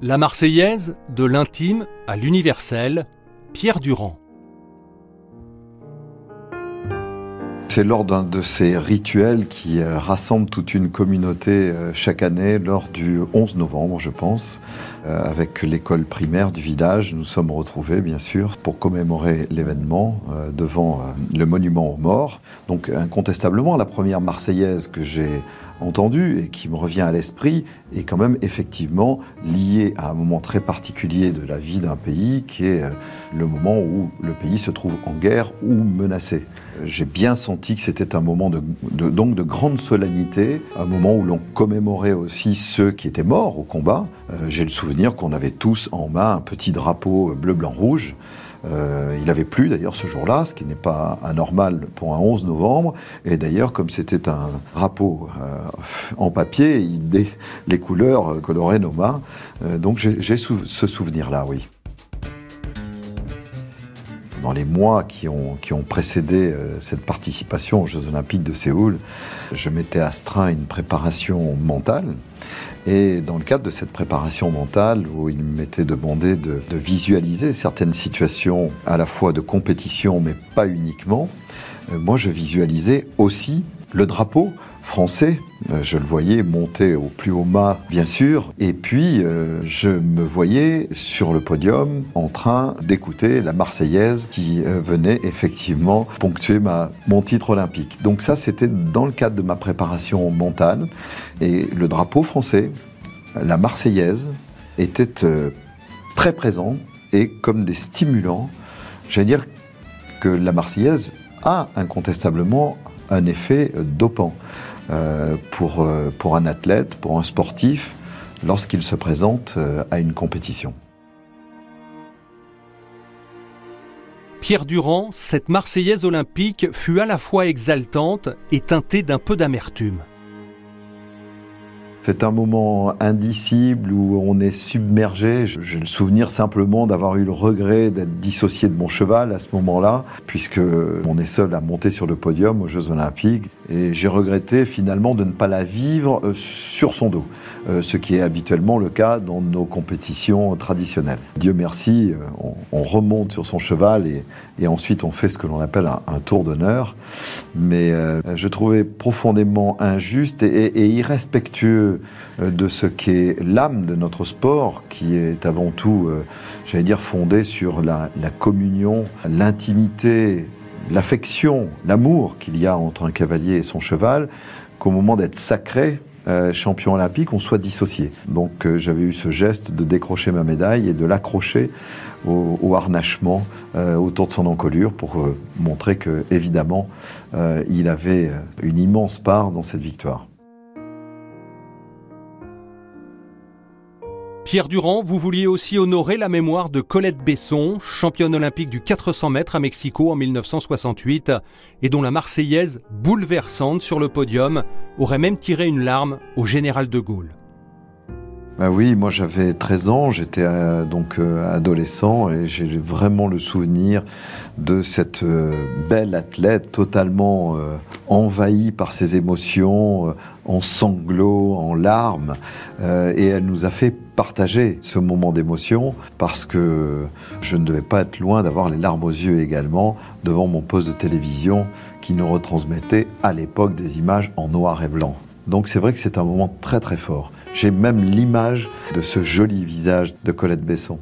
La Marseillaise, de l'intime à l'universel, Pierre Durand. C'est lors d'un de ces rituels qui euh, rassemble toute une communauté euh, chaque année, lors du 11 novembre, je pense, euh, avec l'école primaire du village. Nous sommes retrouvés, bien sûr, pour commémorer l'événement devant le monument aux morts. Donc, incontestablement, la première Marseillaise que j'ai entendu et qui me revient à l'esprit est quand même effectivement lié à un moment très particulier de la vie d'un pays qui est euh, le moment où le pays se trouve en guerre ou menacé. J'ai bien senti que c'était un moment de, donc de grande solennité, un moment où l'on commémorait aussi ceux qui étaient morts au combat. Euh, j'ai le souvenir qu'on avait tous en main un petit drapeau bleu, blanc, rouge. Euh, il avait plu d'ailleurs ce jour-là, ce qui n'est pas anormal pour un 11 novembre. Et d'ailleurs, comme c'était un drapeau euh, en papier, les couleurs coloraient nos mains. Euh, donc j'ai ce souvenir-là, oui. Dans les mois qui ont, qui ont précédé cette participation aux Jeux Olympiques de Séoul, je m'étais astreint à une préparation mentale et dans le cadre de cette préparation mentale, où il m'était demandé de, visualiser certaines situations à la fois de compétition, mais pas uniquement, moi je visualisais aussi le drapeau français. Euh, je le voyais monter au plus haut mât, bien sûr, et puis euh, je me voyais sur le podium en train d'écouter la Marseillaise qui euh, venait effectivement ponctuer ma, mon titre olympique. Donc ça, c'était dans le cadre de ma préparation mentale. Et le drapeau français, la Marseillaise, était très présent et comme des stimulants. J'allais dire que la Marseillaise a incontestablement un effet dopant. Euh, pour, euh, pour un athlète, pour un sportif, lorsqu'il se présente euh, à une compétition. Pierre Durand, cette Marseillaise olympique fut à la fois exaltante et teintée d'un peu d'amertume. C'est un moment indicible où on est submergé. J'ai le souvenir simplement d'avoir eu le regret d'être dissocié de mon cheval à ce moment-là, puisque on est seul à monter sur le podium aux Jeux Olympiques. Et j'ai regretté finalement de ne pas la vivre euh, sur son dos, euh, ce qui est habituellement le cas dans nos compétitions traditionnelles. Dieu merci, euh, on, remonte sur son cheval et, ensuite on fait ce que l'on appelle un, tour d'honneur. Mais je trouvais profondément injuste et irrespectueux de ce qu'est l'âme de notre sport, qui est avant tout, j'allais dire, fondé sur la, communion, l'intimité, l'affection, l'amour qu'il y a entre un cavalier et son cheval, qu'au moment d'être sacré, euh, champion olympique, on soit dissocié. Donc j'avais eu ce geste de décrocher ma médaille et de l'accrocher au, harnachement autour de son encolure pour montrer que évidemment il avait une immense part dans cette victoire. Pierre Durand, vous vouliez aussi honorer la mémoire de Colette Besson, championne olympique du 400 mètres à Mexico en 1968, et dont la Marseillaise, bouleversante sur le podium, aurait même tiré une larme au général de Gaulle. Bah oui, moi j'avais 13 ans, j'étais euh, donc euh, adolescent et j'ai vraiment le souvenir de cette euh, belle athlète totalement envahie par ses émotions, en sanglots, en larmes, et elle nous a fait partager ce moment d'émotion parce que je ne devais pas être loin d'avoir les larmes aux yeux également devant mon poste de télévision qui nous retransmettait à l'époque des images en noir et blanc. Donc c'est vrai que c'est un moment très très fort. J'ai même l'image de ce joli visage de Colette Besson.